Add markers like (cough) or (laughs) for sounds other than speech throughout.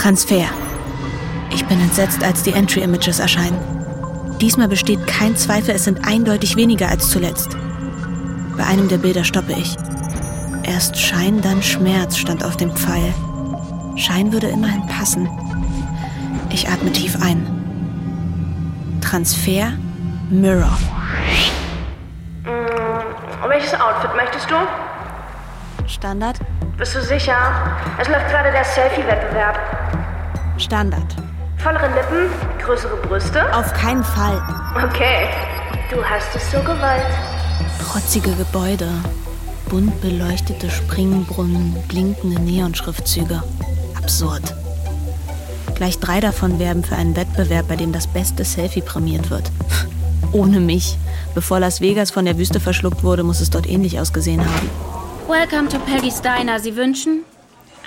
Transfer. Ich bin entsetzt, als die Entry-Images erscheinen. Diesmal besteht kein Zweifel, es sind eindeutig weniger als zuletzt. Bei einem der Bilder stoppe ich. Erst Schein, dann Schmerz stand auf dem Pfeil. Schein würde immerhin passen. Ich atme tief ein. Transfer, Mirror. Mm, welches Outfit möchtest du? Standard? Bist du sicher? Es läuft gerade der Selfie-Wettbewerb. Standard. Vollere Lippen, größere Brüste? Auf keinen Fall. Okay, du hast es so gewollt. Protzige Gebäude, bunt beleuchtete Springbrunnen, blinkende Neonschriftzüge. Absurd. Gleich drei davon werben für einen Wettbewerb, bei dem das beste Selfie prämiert wird. (laughs) Ohne mich. Bevor Las Vegas von der Wüste verschluckt wurde, muss es dort ähnlich ausgesehen haben. Welcome to Peggy's Diner. Sie wünschen?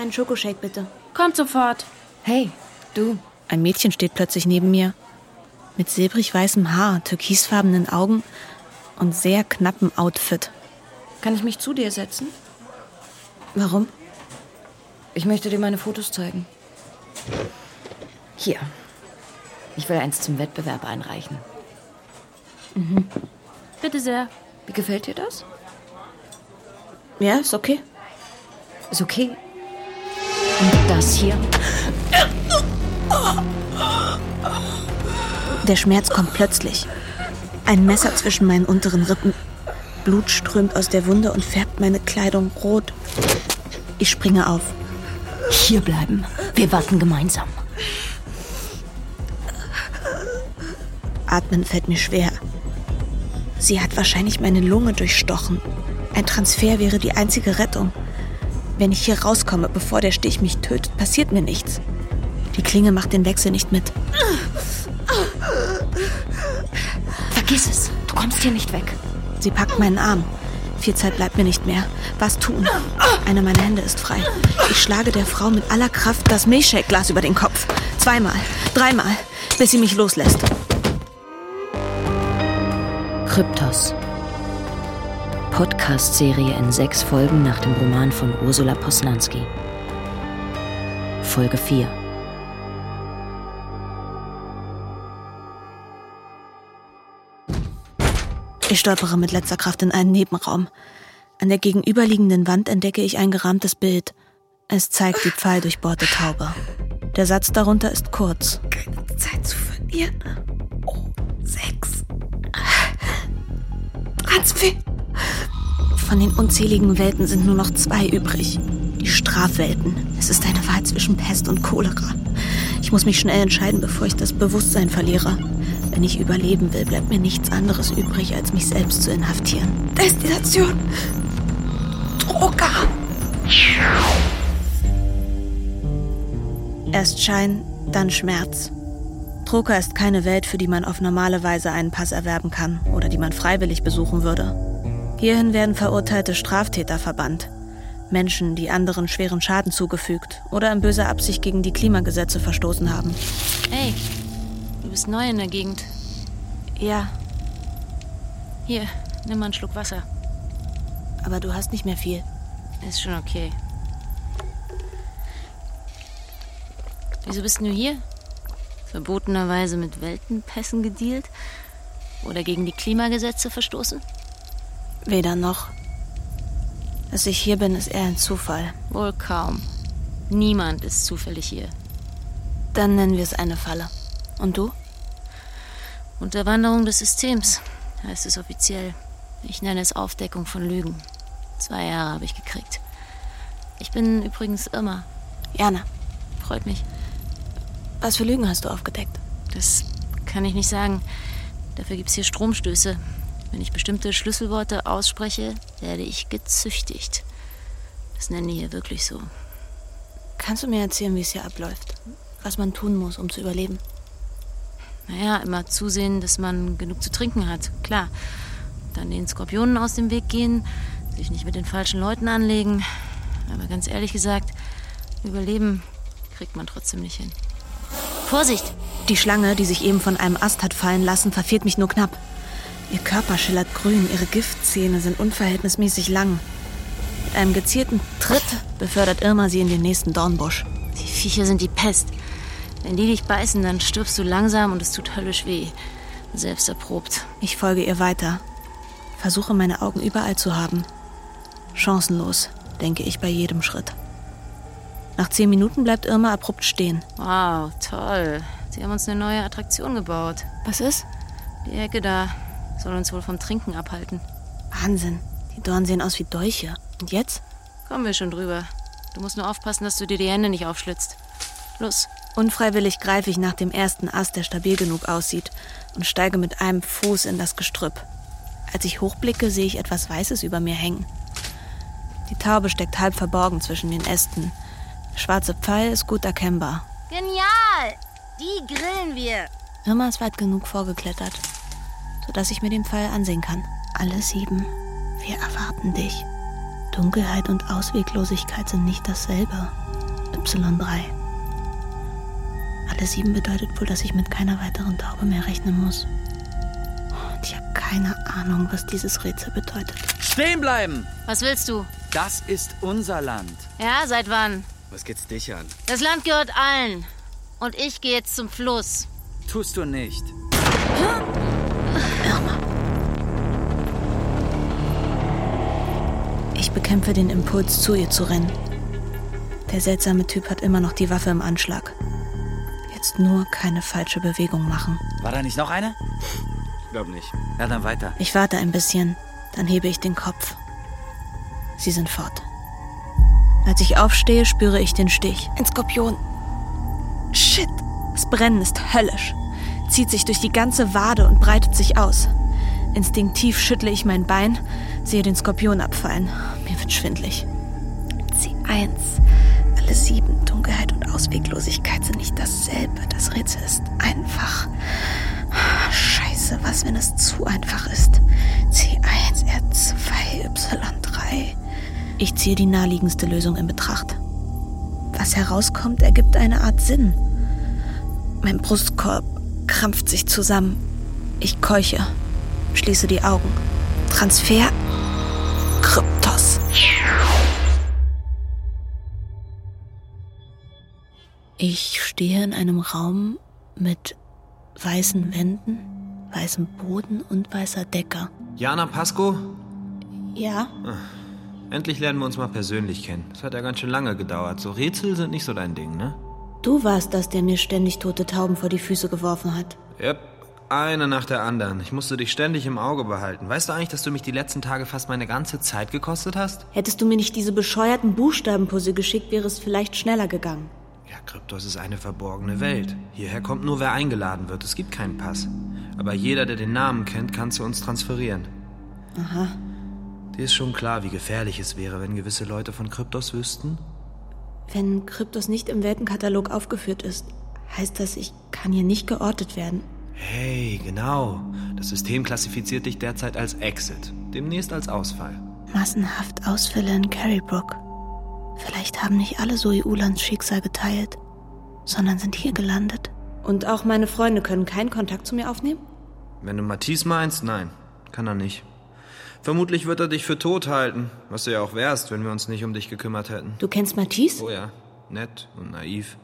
Einen Schokoshake bitte. Kommt sofort. Hey, du. Ein Mädchen steht plötzlich neben mir. Mit silbrig weißem Haar, türkisfarbenen Augen und sehr knappem Outfit. Kann ich mich zu dir setzen? Warum? Ich möchte dir meine Fotos zeigen. Hier. Ich will eins zum Wettbewerb einreichen. Mhm. Bitte sehr. Wie gefällt dir das? Ja, ist okay. Ist okay. Und das hier? Der Schmerz kommt plötzlich. Ein Messer zwischen meinen unteren Rippen. Blut strömt aus der Wunde und färbt meine Kleidung rot. Ich springe auf. Hier bleiben. Wir warten gemeinsam. Atmen fällt mir schwer. Sie hat wahrscheinlich meine Lunge durchstochen. Ein Transfer wäre die einzige Rettung. Wenn ich hier rauskomme, bevor der Stich mich tötet, passiert mir nichts. Die Klinge macht den Wechsel nicht mit. Vergiss es. Du kommst hier nicht weg. Sie packt meinen Arm. Viel Zeit bleibt mir nicht mehr. Was tun? Eine meiner Hände ist frei. Ich schlage der Frau mit aller Kraft das Milchshake-Glas über den Kopf. Zweimal, dreimal, bis sie mich loslässt. Kryptos. Podcast-Serie in sechs Folgen nach dem Roman von Ursula Posnanski. Folge 4. Ich stolpere mit letzter Kraft in einen Nebenraum. An der gegenüberliegenden Wand entdecke ich ein gerahmtes Bild. Es zeigt die pfeildurchbohrte Taube. Der Satz darunter ist kurz. Keine Zeit zu verlieren. Oh, sechs. Transfer. Von den unzähligen Welten sind nur noch zwei übrig. Die Strafwelten. Es ist eine Wahl zwischen Pest und Cholera. Ich muss mich schnell entscheiden, bevor ich das Bewusstsein verliere. Wenn ich überleben will, bleibt mir nichts anderes übrig, als mich selbst zu inhaftieren. Destination. Drucker. Erst Schein, dann Schmerz. Troka ist keine Welt, für die man auf normale Weise einen Pass erwerben kann oder die man freiwillig besuchen würde. Hierhin werden verurteilte Straftäter verbannt. Menschen, die anderen schweren Schaden zugefügt oder in böser Absicht gegen die Klimagesetze verstoßen haben. Hey, du bist neu in der Gegend. Ja. Hier, nimm mal einen Schluck Wasser. Aber du hast nicht mehr viel. Ist schon okay. Wieso bist du hier? Verbotenerweise mit Weltenpässen gedealt? Oder gegen die Klimagesetze verstoßen? Weder noch. Dass ich hier bin, ist eher ein Zufall. Wohl kaum. Niemand ist zufällig hier. Dann nennen wir es eine Falle. Und du? Unterwanderung des Systems, heißt es offiziell. Ich nenne es Aufdeckung von Lügen. Zwei Jahre habe ich gekriegt. Ich bin übrigens Irma. Jana. Freut mich. Was für Lügen hast du aufgedeckt? Das kann ich nicht sagen. Dafür gibt es hier Stromstöße. Wenn ich bestimmte Schlüsselworte ausspreche, werde ich gezüchtigt. Das nennen die hier wirklich so. Kannst du mir erzählen, wie es hier abläuft? Was man tun muss, um zu überleben? Naja, immer zusehen, dass man genug zu trinken hat. Klar. Dann den Skorpionen aus dem Weg gehen, sich nicht mit den falschen Leuten anlegen. Aber ganz ehrlich gesagt, überleben kriegt man trotzdem nicht hin. Vorsicht! Die Schlange, die sich eben von einem Ast hat fallen lassen, verfehlt mich nur knapp. Ihr Körper schillert grün, ihre Giftzähne sind unverhältnismäßig lang. Mit einem gezielten Tritt befördert Irma sie in den nächsten Dornbusch. Die Viecher sind die Pest. Wenn die dich beißen, dann stirbst du langsam und es tut höllisch weh. Selbst erprobt. Ich folge ihr weiter. Versuche meine Augen überall zu haben. Chancenlos, denke ich bei jedem Schritt. Nach zehn Minuten bleibt Irma abrupt stehen. Wow, toll. Sie haben uns eine neue Attraktion gebaut. Was ist? Die Ecke da soll uns wohl vom Trinken abhalten. Wahnsinn. Die Dornen sehen aus wie Dolche. Und jetzt? Kommen wir schon drüber. Du musst nur aufpassen, dass du dir die Hände nicht aufschlitzt. Los. Unfreiwillig greife ich nach dem ersten Ast, der stabil genug aussieht, und steige mit einem Fuß in das Gestrüpp. Als ich hochblicke, sehe ich etwas Weißes über mir hängen. Die Taube steckt halb verborgen zwischen den Ästen. Der schwarze Pfeil ist gut erkennbar. Genial! Die grillen wir. Irma ist weit genug vorgeklettert, sodass ich mir den Pfeil ansehen kann. Alle sieben. Wir erwarten dich. Dunkelheit und Ausweglosigkeit sind nicht dasselbe. Y3. Alle sieben bedeutet wohl, dass ich mit keiner weiteren Taube mehr rechnen muss. Und ich habe keine Ahnung, was dieses Rätsel bedeutet. Stehen bleiben! Was willst du? Das ist unser Land. Ja, seit wann? Was geht's dich an? Das Land gehört allen. Und ich gehe jetzt zum Fluss. Tust du nicht. Ich bekämpfe den Impuls, zu ihr zu rennen. Der seltsame Typ hat immer noch die Waffe im Anschlag. Jetzt nur keine falsche Bewegung machen. War da nicht noch eine? Glaub nicht. Ja, dann weiter. Ich warte ein bisschen, dann hebe ich den Kopf. Sie sind fort. Als ich aufstehe, spüre ich den Stich. Ein Skorpion. Shit. Das Brennen ist höllisch. Zieht sich durch die ganze Wade und breitet sich aus. Instinktiv schüttle ich mein Bein, sehe den Skorpion abfallen. Mir wird schwindlig. C1. Alle sieben. Ausweglosigkeit sind nicht dasselbe. Das Rätsel ist einfach. Scheiße, was, wenn es zu einfach ist? C1, R2, Y3. Ich ziehe die naheliegendste Lösung in Betracht. Was herauskommt, ergibt eine Art Sinn. Mein Brustkorb krampft sich zusammen. Ich keuche, schließe die Augen. Transfer. Kryptos. Ich stehe in einem Raum mit weißen Wänden, weißem Boden und weißer Decke. Jana Pasco, Ja, endlich lernen wir uns mal persönlich kennen. Das hat ja ganz schön lange gedauert. So Rätsel sind nicht so dein Ding, ne? du warst das, der mir ständig tote Tauben vor die Füße geworfen hat. Yep, eine nach der anderen. Ich musste dich ständig im Auge behalten. Weißt du eigentlich, dass du mich die letzten Tage fast meine ganze Zeit gekostet hast? Hättest du mir nicht diese bescheuerten Buchstabenpuzzle geschickt, wäre es vielleicht schneller gegangen. Kryptos ist eine verborgene Welt. Hierher kommt nur, wer eingeladen wird. Es gibt keinen Pass. Aber jeder, der den Namen kennt, kann zu uns transferieren. Aha. Dir ist schon klar, wie gefährlich es wäre, wenn gewisse Leute von Kryptos wüssten? Wenn Kryptos nicht im Weltenkatalog aufgeführt ist, heißt das, ich kann hier nicht geortet werden. Hey, genau. Das System klassifiziert dich derzeit als Exit. Demnächst als Ausfall. Massenhaft Ausfälle in Carrybrook. Vielleicht haben nicht alle Zoe Ulans Schicksal geteilt, sondern sind hier gelandet. Und auch meine Freunde können keinen Kontakt zu mir aufnehmen? Wenn du Matisse meinst, nein, kann er nicht. Vermutlich wird er dich für tot halten, was du ja auch wärst, wenn wir uns nicht um dich gekümmert hätten. Du kennst Matisse? Oh ja, nett und naiv.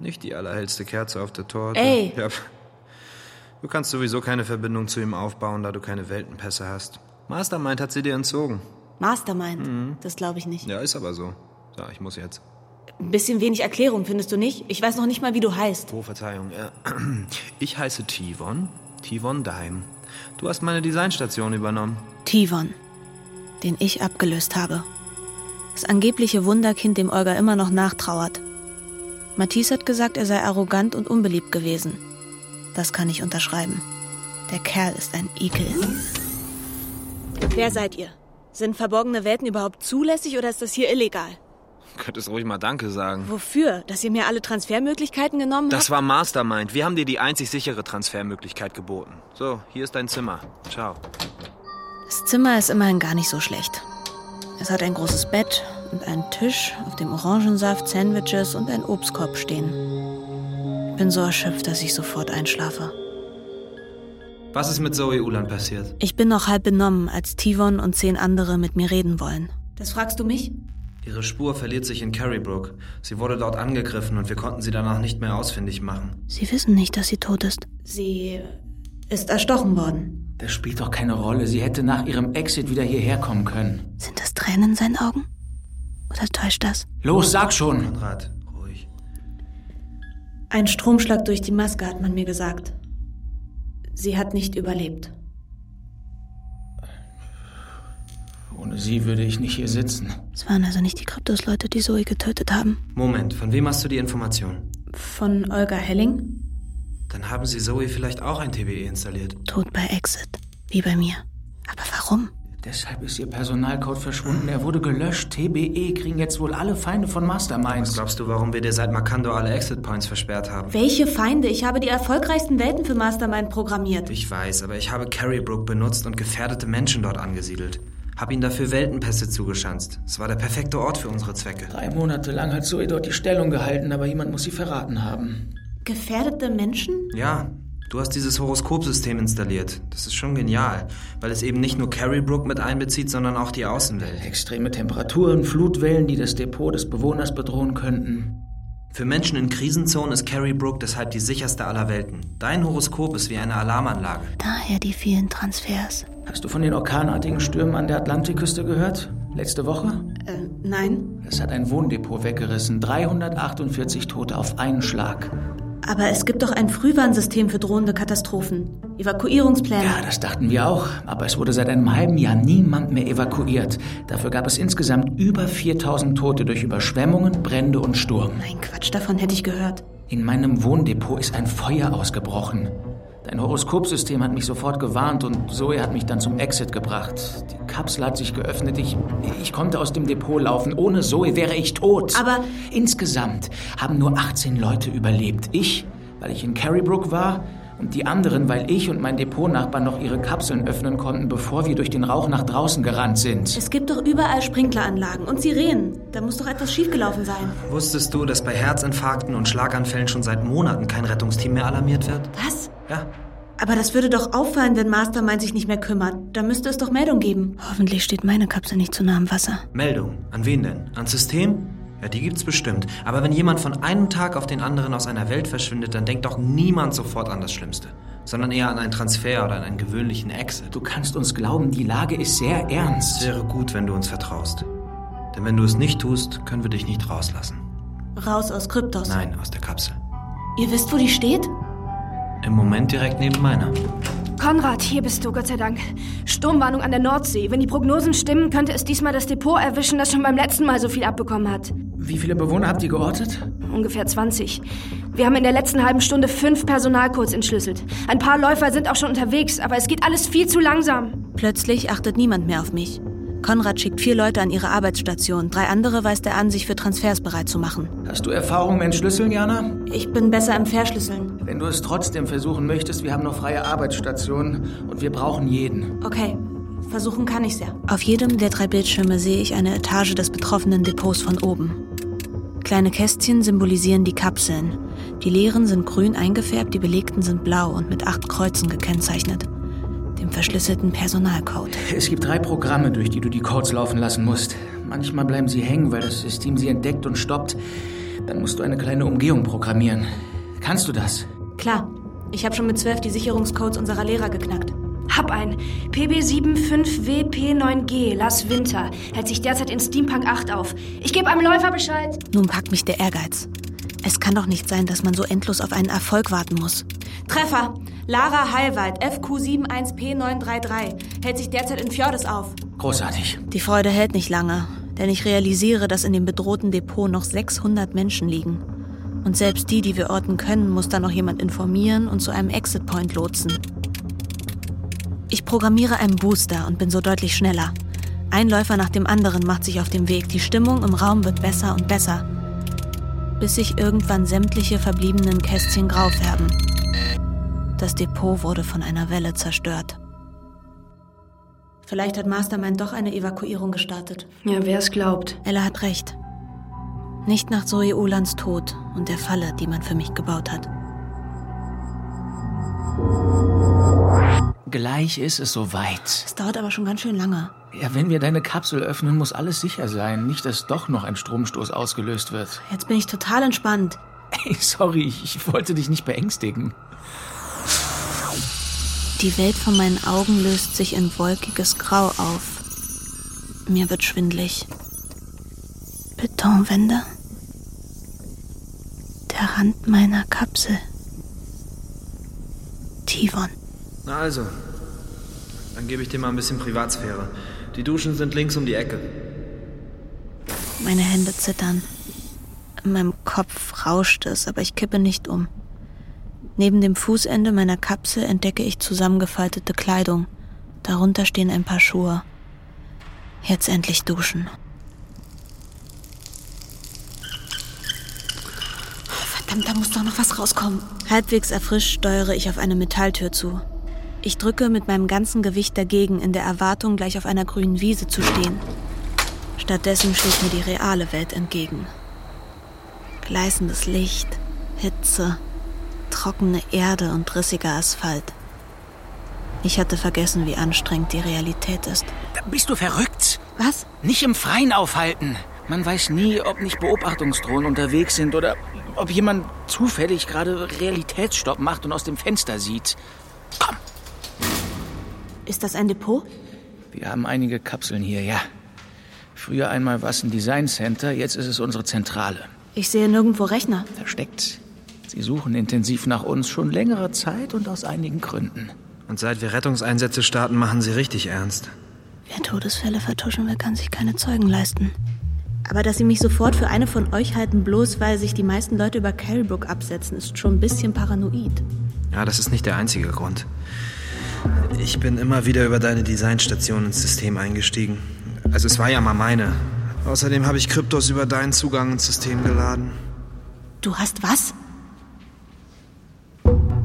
Nicht die allerhellste Kerze auf der Torte. Ey. Ja. Du kannst sowieso keine Verbindung zu ihm aufbauen, da du keine Weltenpässe hast. Mastermind hat sie dir entzogen. Mastermind. Das glaube ich nicht. Ja, ist aber so. So, ich muss jetzt. Ein bisschen wenig Erklärung, findest du nicht? Ich weiß noch nicht mal, wie du heißt. Oh, Verzeihung. Ja. (clears throat) Ich heiße Tivon. Tivon Daim. Du hast meine Designstation übernommen. Tivon, den ich abgelöst habe. Das angebliche Wunderkind, dem Olga immer noch nachtrauert. Matisse hat gesagt, er sei arrogant und unbeliebt gewesen. Das kann ich unterschreiben. Der Kerl ist ein Ekel. Wer seid ihr? Sind verborgene Welten überhaupt zulässig oder ist das hier illegal? Könntest ruhig mal Danke sagen. Wofür? Dass ihr mir alle Transfermöglichkeiten genommen Das habt? war Mastermind. Wir haben dir die einzig sichere Transfermöglichkeit geboten. So, hier ist dein Zimmer. Ciao. Das Zimmer ist immerhin gar nicht so schlecht. Es hat ein großes Bett und einen Tisch, auf dem Orangensaft, Sandwiches und ein Obstkorb stehen. Ich bin so erschöpft, dass ich sofort einschlafe. Was ist mit Zoe Ulan passiert? Ich bin noch halb benommen, als Tivon und zehn andere mit mir reden wollen. Das fragst du mich? Ihre Spur verliert sich in Carrybrook. Sie wurde dort angegriffen und wir konnten sie danach nicht mehr ausfindig machen. Sie wissen nicht, dass sie tot ist. Sie ist erstochen worden. Das spielt doch keine Rolle. Sie hätte nach ihrem Exit wieder hierher kommen können. Sind das Tränen in seinen Augen? Oder täuscht das? Los, sag schon. Konrad, ruhig. Ein Stromschlag durch die Maske, hat man mir gesagt. Sie hat nicht überlebt. Ohne sie würde ich nicht hier sitzen. Es waren also nicht die Kryptos-Leute, die Zoe getötet haben. Moment, von wem hast du die Information? Von Olga Helling? Dann haben sie Zoe vielleicht auch ein TBE installiert. Tot bei Exit. Wie bei mir. Aber warum? Deshalb ist ihr Personalcode verschwunden. Er wurde gelöscht. TBE kriegen jetzt wohl alle Feinde von Masterminds. Was glaubst du, warum wir dir seit Makando alle Exit Points versperrt haben? Welche Feinde? Ich habe die erfolgreichsten Welten für Mastermind programmiert. Ich weiß, aber ich habe Carrybrook benutzt und gefährdete Menschen dort angesiedelt. Hab ihnen dafür Weltenpässe zugeschanzt. Es war der perfekte Ort für unsere Zwecke. Drei Monate lang hat Zoe dort die Stellung gehalten, aber jemand muss sie verraten haben. Gefährdete Menschen? Ja, du hast dieses Horoskopsystem installiert. Das ist schon genial, weil es eben nicht nur Carrybrook mit einbezieht, sondern auch die Außenwelt. Extreme Temperaturen, Flutwellen, die das Depot des Bewohners bedrohen könnten. Für Menschen in Krisenzonen ist Carrybrook deshalb die sicherste aller Welten. Dein Horoskop ist wie eine Alarmanlage. Daher die vielen Transfers. Hast du von den orkanartigen Stürmen an der Atlantikküste gehört? Letzte Woche? Äh, nein. Es hat ein Wohndepot weggerissen. 348 Tote auf einen Schlag. Aber es gibt doch ein Frühwarnsystem für drohende Katastrophen. Evakuierungspläne. Ja, das dachten wir auch. Aber es wurde seit einem halben Jahr niemand mehr evakuiert. Dafür gab es insgesamt über 4000 Tote durch Überschwemmungen, Brände und Sturm. Nein, Quatsch, davon hätte ich gehört. In meinem Wohndepot ist ein Feuer ausgebrochen. Dein Horoskopsystem hat mich sofort gewarnt und Zoe hat mich dann zum Exit gebracht. Die Kapsel hat sich geöffnet. Ich, ich konnte aus dem Depot laufen. Ohne Zoe wäre ich tot. Aber insgesamt haben nur 18 Leute überlebt. Ich, weil ich in Carrybrook war, und die anderen, weil ich und mein Depotnachbar noch ihre Kapseln öffnen konnten, bevor wir durch den Rauch nach draußen gerannt sind. Es gibt doch überall Sprinkleranlagen und Sirenen. Da muss doch etwas schiefgelaufen sein. Wusstest du, dass bei Herzinfarkten und Schlaganfällen schon seit Monaten kein Rettungsteam mehr alarmiert wird? Was? Ja. Aber das würde doch auffallen, wenn Mastermind sich nicht mehr kümmert. Da müsste es doch Meldung geben. Hoffentlich steht meine Kapsel nicht zu nah am Wasser. Meldung? An wen denn? Ans System? Ja, die gibt's bestimmt. Aber wenn jemand von einem Tag auf den anderen aus einer Welt verschwindet, dann denkt doch niemand sofort an das Schlimmste. Sondern eher an einen Transfer oder an einen gewöhnlichen Exit. Du kannst uns glauben, die Lage ist sehr ernst. Es wäre gut, wenn du uns vertraust. Denn wenn du es nicht tust, können wir dich nicht rauslassen. Raus aus Kryptos. Nein, aus der Kapsel. Ihr wisst, wo die steht? Im Moment direkt neben meiner. Konrad, hier bist du, Gott sei Dank. Sturmwarnung an der Nordsee. Wenn die Prognosen stimmen, könnte es diesmal das Depot erwischen, das schon beim letzten Mal so viel abbekommen hat. Wie viele Bewohner habt ihr geortet? Ungefähr 20. Wir haben in der letzten halben Stunde fünf Personalcodes entschlüsselt. Ein paar Läufer sind auch schon unterwegs, aber es geht alles viel zu langsam. Plötzlich achtet niemand mehr auf mich. Konrad schickt vier Leute an ihre Arbeitsstation. Drei andere weist er an, sich für Transfers bereit zu machen. Hast du Erfahrung im Entschlüsseln, Jana? Ich bin besser im Verschlüsseln. Wenn du es trotzdem versuchen möchtest, wir haben noch freie Arbeitsstationen und wir brauchen jeden. Okay, versuchen kann ich's ja. Auf jedem der drei Bildschirme sehe ich eine Etage des betroffenen Depots von oben. Kleine Kästchen symbolisieren die Kapseln. Die leeren sind grün eingefärbt, die belegten sind blau und mit acht Kreuzen gekennzeichnet. Dem verschlüsselten Personalcode. Es gibt drei Programme, durch die du die Codes laufen lassen musst. Manchmal bleiben sie hängen, weil das System sie entdeckt und stoppt. Dann musst du eine kleine Umgehung programmieren. Kannst du das? Klar. Ich habe schon mit zwölf die Sicherungscodes unserer Lehrer geknackt. Hab ein. PB75WP9G, Las Winter, hält sich derzeit in Steampunk 8 auf. Ich gebe einem Läufer Bescheid. Nun packt mich der Ehrgeiz. Es kann doch nicht sein, dass man so endlos auf einen Erfolg warten muss. Treffer! Lara Heilwald, FQ71P933, hält sich derzeit in Fjordes auf. Großartig. Die Freude hält nicht lange, denn ich realisiere, dass in dem bedrohten Depot noch 600 Menschen liegen. Und selbst die, die wir orten können, muss dann noch jemand informieren und zu einem Exit-Point lotsen. Ich programmiere einen Booster und bin so deutlich schneller. Ein Läufer nach dem anderen macht sich auf den Weg. Die Stimmung im Raum wird besser und besser. Bis sich irgendwann sämtliche verbliebenen Kästchen grau färben. Das Depot wurde von einer Welle zerstört. Vielleicht hat Mastermind doch eine Evakuierung gestartet. Ja, wer es glaubt. Ella hat recht. Nicht nach Zoe Olans Tod und der Falle, die man für mich gebaut hat. Gleich ist es soweit. Es dauert aber schon ganz schön lange. Ja, wenn wir deine Kapsel öffnen, muss alles sicher sein. Nicht, dass doch noch ein Stromstoß ausgelöst wird. Jetzt bin ich total entspannt. Ey, sorry, ich wollte dich nicht beängstigen. Die Welt vor meinen Augen löst sich in wolkiges Grau auf. Mir wird schwindlig. Betonwände. Der Rand meiner Kapsel. Tivon. Na also, dann gebe ich dir mal ein bisschen Privatsphäre. Die Duschen sind links um die Ecke. Meine Hände zittern. In meinem Kopf rauscht es, aber ich kippe nicht um. Neben dem Fußende meiner Kapsel entdecke ich zusammengefaltete Kleidung. Darunter stehen ein paar Schuhe. Jetzt endlich duschen. Verdammt, da muss doch noch was rauskommen. Halbwegs erfrischt steuere ich auf eine Metalltür zu. Ich drücke mit meinem ganzen Gewicht dagegen, in der Erwartung, gleich auf einer grünen Wiese zu stehen. Stattdessen steht mir die reale Welt entgegen. Gleißendes Licht, Hitze, trockene Erde und rissiger Asphalt. Ich hatte vergessen, wie anstrengend die Realität ist. Bist du verrückt? Was? Nicht im Freien aufhalten. Man weiß nie, ob nicht Beobachtungsdrohnen unterwegs sind oder ob jemand zufällig gerade Realitätsstopp macht und aus dem Fenster sieht. Komm. Ist das ein Depot? Wir haben einige Kapseln hier, ja. Früher einmal war es ein Design Center, jetzt ist es unsere Zentrale. Ich sehe nirgendwo Rechner. Versteckt. Sie suchen intensiv nach uns schon längere Zeit und aus einigen Gründen. Und seit wir Rettungseinsätze starten, machen sie richtig ernst. Wer Todesfälle vertuschen will, kann sich keine Zeugen leisten. Aber dass sie mich sofort für eine von euch halten, bloß weil sich die meisten Leute über Carrybrook absetzen, ist schon ein bisschen paranoid. Ja, das ist nicht der einzige Grund. Ich bin immer wieder über deine Designstation ins System eingestiegen. Also es war ja mal meine. Außerdem habe ich Kryptos über deinen Zugang ins System geladen. Du hast was?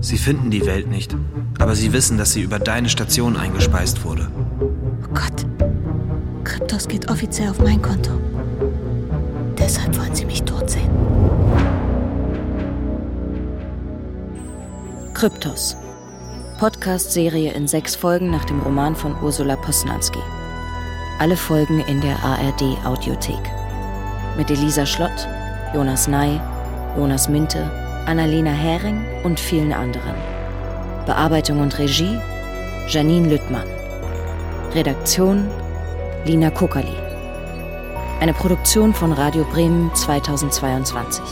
Sie finden die Welt nicht, aber sie wissen, dass sie über deine Station eingespeist wurde. Oh Gott. Kryptos geht offiziell auf mein Konto. Deshalb wollen sie mich tot sehen. Kryptos. Podcast-Serie in sechs Folgen nach dem Roman von Ursula Posnanski. Alle Folgen in der ARD Audiothek. Mit Elisa Schlott, Jonas Ney, Jonas Minte, Annalena Hering und vielen anderen. Bearbeitung und Regie Janine Lüttmann. Redaktion Lina Kuckerli. Eine Produktion von Radio Bremen 2022.